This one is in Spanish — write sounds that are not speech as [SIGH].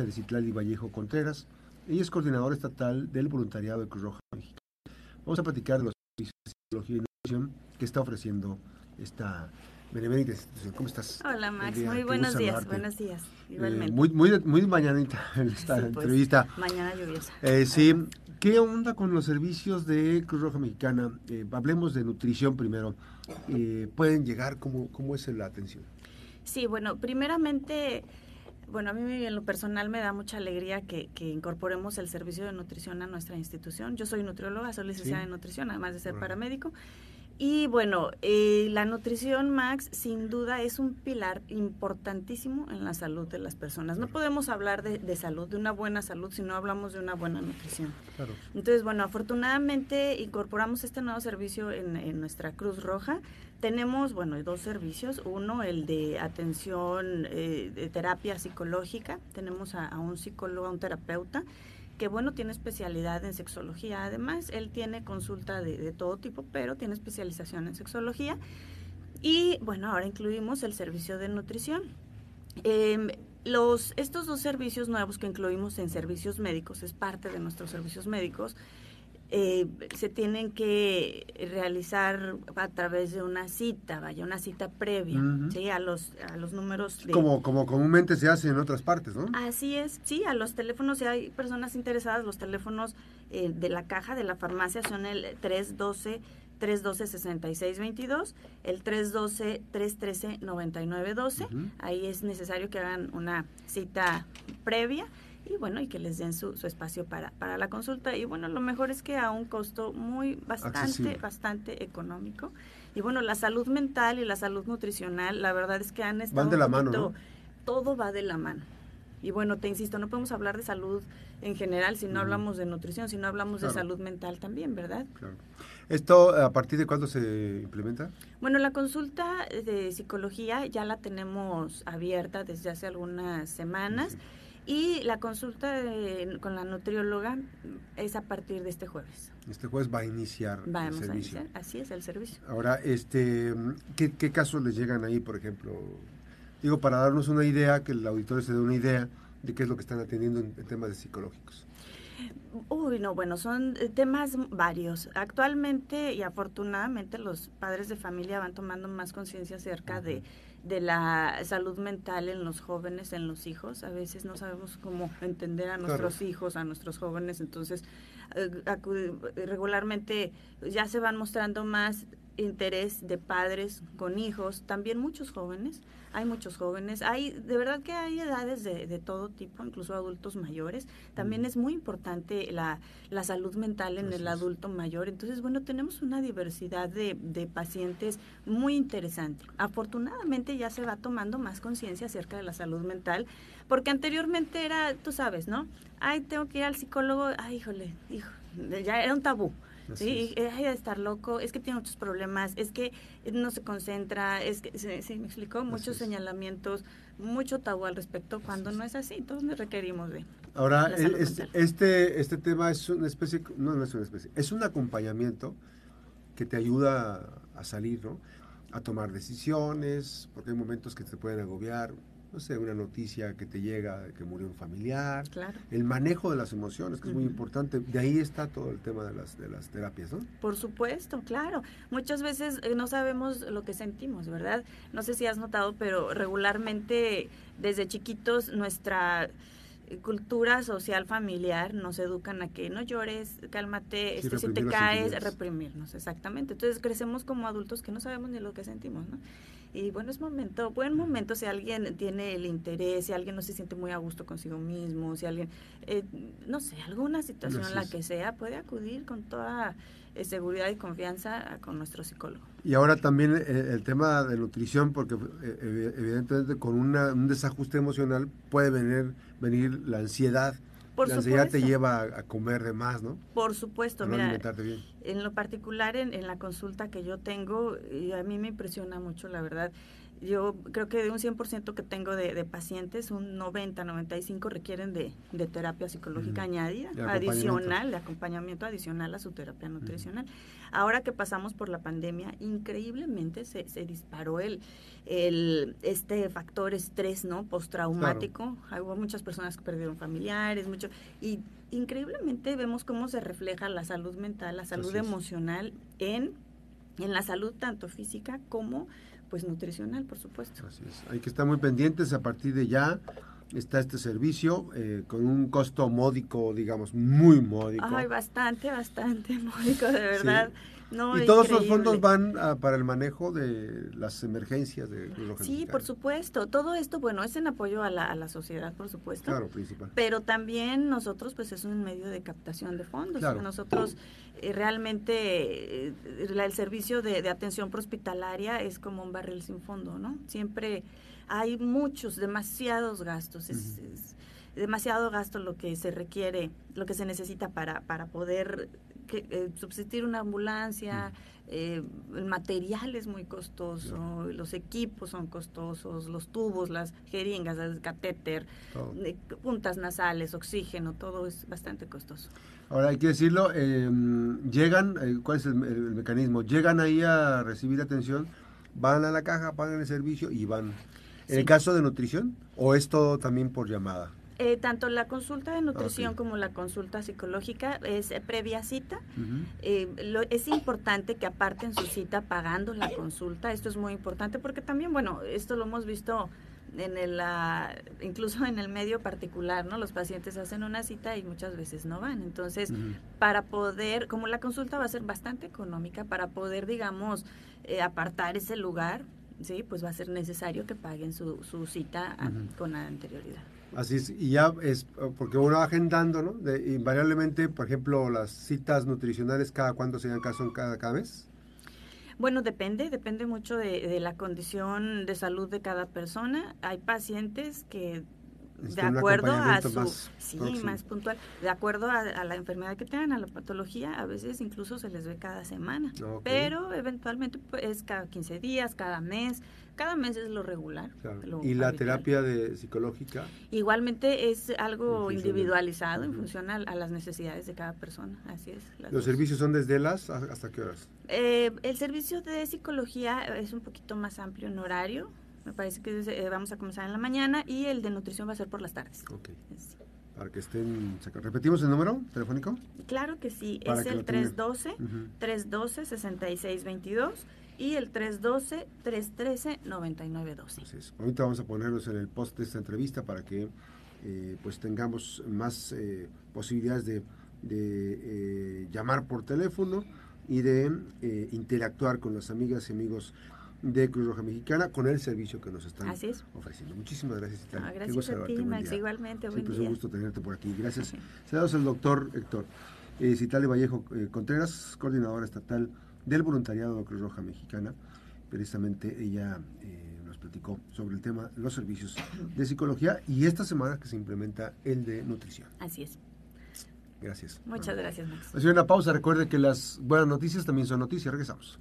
de Citlali Vallejo Contreras. Ella es coordinadora estatal del voluntariado de Cruz Roja Mexicana. Vamos a platicar de los servicios de psicología y nutrición que está ofreciendo esta benemérita institución. ¿Cómo estás? Hola Max, muy buenos días, buenos días, Eh, igualmente. muy, muy, muy mañanita [LAUGHS] esta Sí, pues, entrevista. Mañana lluviosa. Eh, sí, ¿qué onda con los servicios de Cruz Roja Mexicana? Eh, hablemos de nutrición primero. Eh, ¿Pueden llegar? ¿Cómo, ¿Cómo es la atención? Sí, bueno, primeramente, bueno, a mí en lo personal me da mucha alegría que, que incorporemos el servicio de nutrición a nuestra institución. Yo soy nutrióloga, soy licenciada Sí. en nutrición, además de ser paramédico. Y bueno, eh, la nutrición, Max, sin duda es un pilar importantísimo en la salud de las personas. No podemos hablar de, de salud, de una buena salud, si no hablamos de una buena nutrición. Claro. Entonces, bueno, afortunadamente incorporamos este nuevo servicio en, en nuestra Cruz Roja. Tenemos, bueno, dos servicios. Uno, el de atención eh, de terapia psicológica. Tenemos a, a un psicólogo, a un terapeuta, que, bueno, tiene especialidad en sexología. Además, él tiene consulta de, todo tipo, pero tiene especialización en sexología. Y, bueno, ahora incluimos el servicio de nutrición. Em, los, estos dos servicios nuevos que incluimos en servicios médicos, es parte de nuestros servicios médicos, eh, se tienen que realizar a través de una cita, vaya, una cita previa. ¿sí? A los, a los números de... Como, como comúnmente se hace en otras partes, ¿no? Así es, sí, a los teléfonos, si hay personas interesadas, los teléfonos eh, de la caja de la farmacia son el 312 312-6622, el 312-313-9912. Ujú. Ahí es necesario que hagan una cita previa y bueno, y que les den su, su espacio para, para la consulta. Y bueno, lo mejor es que a un costo muy bastante, Accesible. bastante económico. Y bueno, la salud mental y la salud nutricional, la verdad es que han estado de un la mano, poquito- ¿no? Todo va de la mano. Y bueno, te insisto, no podemos hablar de salud en general si no hablamos de nutrición, si no hablamos Claro. de salud mental también, ¿verdad? Claro. ¿Esto a partir de cuándo se implementa? Bueno, la consulta de psicología ya la tenemos abierta desde hace algunas semanas y la consulta de- con la nutrióloga es a partir de este jueves. Este jueves va a iniciar Vamos el a servicio. iniciar, así es el servicio. Ahora, este, ¿qué, qué casos les llegan ahí, por ejemplo? Digo, para darnos una idea, que el auditorio se dé una idea de qué es lo que están atendiendo en, en temas de psicológicos. Uy, no, bueno, son eh, temas varios. Actualmente y afortunadamente los padres de familia van tomando más conciencia acerca de, de la salud mental en los jóvenes, en los hijos. A veces no sabemos cómo entender a nuestros hijos, a nuestros jóvenes, entonces eh, regularmente ya se van mostrando más interés de padres con hijos, también muchos jóvenes, hay muchos jóvenes, hay de verdad que hay edades de, de todo tipo, incluso adultos mayores, también Mm. es muy importante la, la salud mental en el adulto mayor, entonces bueno, tenemos una diversidad de, de pacientes muy interesante. Afortunadamente ya se va tomando más conciencia acerca de la salud mental, porque anteriormente era, tú sabes, ¿no? Ay, tengo que ir al psicólogo, ay, híjole, hijo, ya era un tabú. Sí, es. hay de estar loco, es que tiene muchos problemas, es que no se concentra, es que, sí, sí, me explicó, muchos señalamientos, mucho tabú al respecto, cuando no es así, todos nos requerimos de... Ahora, el- este, este, este tema es una especie, no, no es una especie, es un acompañamiento que te ayuda a salir, ¿no? A tomar decisiones, porque hay momentos que te pueden agobiar, no sé, una noticia que te llega de que murió un familiar, Claro. el manejo de las emociones, que es muy importante. De ahí está todo el tema de las, de las terapias, ¿no? Por supuesto, claro. Muchas veces eh, no sabemos lo que sentimos, ¿verdad? No sé si has notado, pero regularmente desde chiquitos nuestra cultura social familiar nos educan a que no llores, cálmate, Sí, este, si te caes, reprimirnos, exactamente. Entonces crecemos como adultos que no sabemos ni lo que sentimos, ¿no? Y bueno, es momento, buen momento si alguien tiene el interés, si alguien no se siente muy a gusto consigo mismo, si alguien, eh, no sé, alguna situación, Así la que sea, puede acudir con toda eh, seguridad y confianza a- con nuestro psicólogo. Y ahora también eh, el tema de nutrición, porque eh, ev- evidentemente con una- un desajuste emocional puede venir, venir la ansiedad. Por la ansiedad te lleva a, a comer de más, ¿no? Por supuesto, A no mira, alimentarte bien. en lo particular en, en la consulta que yo tengo, y a mí me impresiona mucho, la verdad. Yo creo que de un 100% que tengo de, pacientes, un 90, 95 requieren de, terapia psicológica añadida, adicional, de acompañamiento adicional a su terapia nutricional. Ahora que pasamos por la pandemia, increíblemente se, se disparó el, el este factor estrés, ¿no? Postraumático. Hubo muchas personas que perdieron familiares, mucho y increíblemente vemos cómo se refleja la salud mental, la salud emocional en en la salud tanto física como pues nutricional, por supuesto. Así es. Hay que estar muy pendientes a partir de ya. Está este servicio eh, con un costo módico, digamos, muy módico. Ay, bastante, bastante [LAUGHS] módico, de verdad y todos los fondos van para el manejo de las emergencias de Cruz Sí, por supuesto. Todo esto, bueno, es en apoyo a la, a la sociedad, por supuesto. Claro, principal. Pero también nosotros, pues es un medio de captación de fondos. Nosotros eh, realmente, eh, el servicio de, atención prehospitalaria es como un barril sin fondo, ¿no? Siempre hay muchos, demasiados gastos. es, demasiado gasto lo que se requiere, lo que se necesita para, para poder que, eh, subsistir una ambulancia, eh, el material es muy costoso, los equipos son costosos, los tubos, las jeringas, el catéter, eh, puntas nasales, oxígeno, todo es bastante costoso. Ahora hay que decirlo, em, llegan, ¿cuál es el, mecanismo? Llegan ahí a recibir atención, van a la caja, pagan el servicio y van. ¿En el caso de nutrición o es todo también por llamada? Eh, tanto la consulta de nutrición como la consulta psicológica es eh, previa cita. Eh, es importante que aparten su cita pagando la consulta. Esto es muy importante porque también, bueno, esto lo hemos visto en el, incluso en el medio particular, ¿no? Los pacientes hacen una cita y muchas veces no van. Entonces, para poder, como la consulta va a ser bastante económica, para poder, digamos, apartar ese lugar, sí, pues va a ser necesario que paguen su, su cita con anterioridad. Así es, y ya es porque uno va agendando, ¿no? De, invariablemente, por ejemplo, las citas nutricionales, ¿cada cuándo se dan caso en cada, cada mes? Bueno, depende, depende mucho de, la condición de salud de cada persona. Hay pacientes que de acuerdo a su sí más puntual de acuerdo a, la enfermedad que tengan a la patología a veces incluso se les ve cada semana pero eventualmente pues, es cada 15 días cada mes cada mes es lo regular. ¿Y la terapia de psicológica? Igualmente es algo individualizado en función a, las necesidades de cada persona, así es. ¿Los servicios son desde las hasta qué horas? Eh, el servicio de psicología es un poquito más amplio en horario, me parece que eh, vamos a comenzar en la mañana y el de nutrición va a ser por las tardes. Ok. Para que estén... ¿Repetimos el número telefónico? Claro que sí, es el 312, 312 6622 y el 312-313-9912. Ahorita vamos a ponernos en el post de esta entrevista para que eh, pues tengamos más eh, posibilidades de, de eh, llamar por teléfono y de interactuar con las amigas y amigos de Cruz Roja Mexicana con el servicio que nos están ofreciendo. Muchísimas gracias, Italia. Ah, gracias a ti, Max, igualmente. Siempre es un gusto tenerte por aquí. Gracias. Saludos al doctor Héctor eh, Citale Vallejo Contreras, coordinadora estatal del voluntariado de Cruz Roja Mexicana. Precisamente ella eh, nos platicó sobre el tema los servicios de psicología y esta semana que se implementa el de nutrición. Así es. Gracias. Muchas gracias, Max. Hacer una pausa. Recuerde que las buenas noticias también son noticias. Regresamos.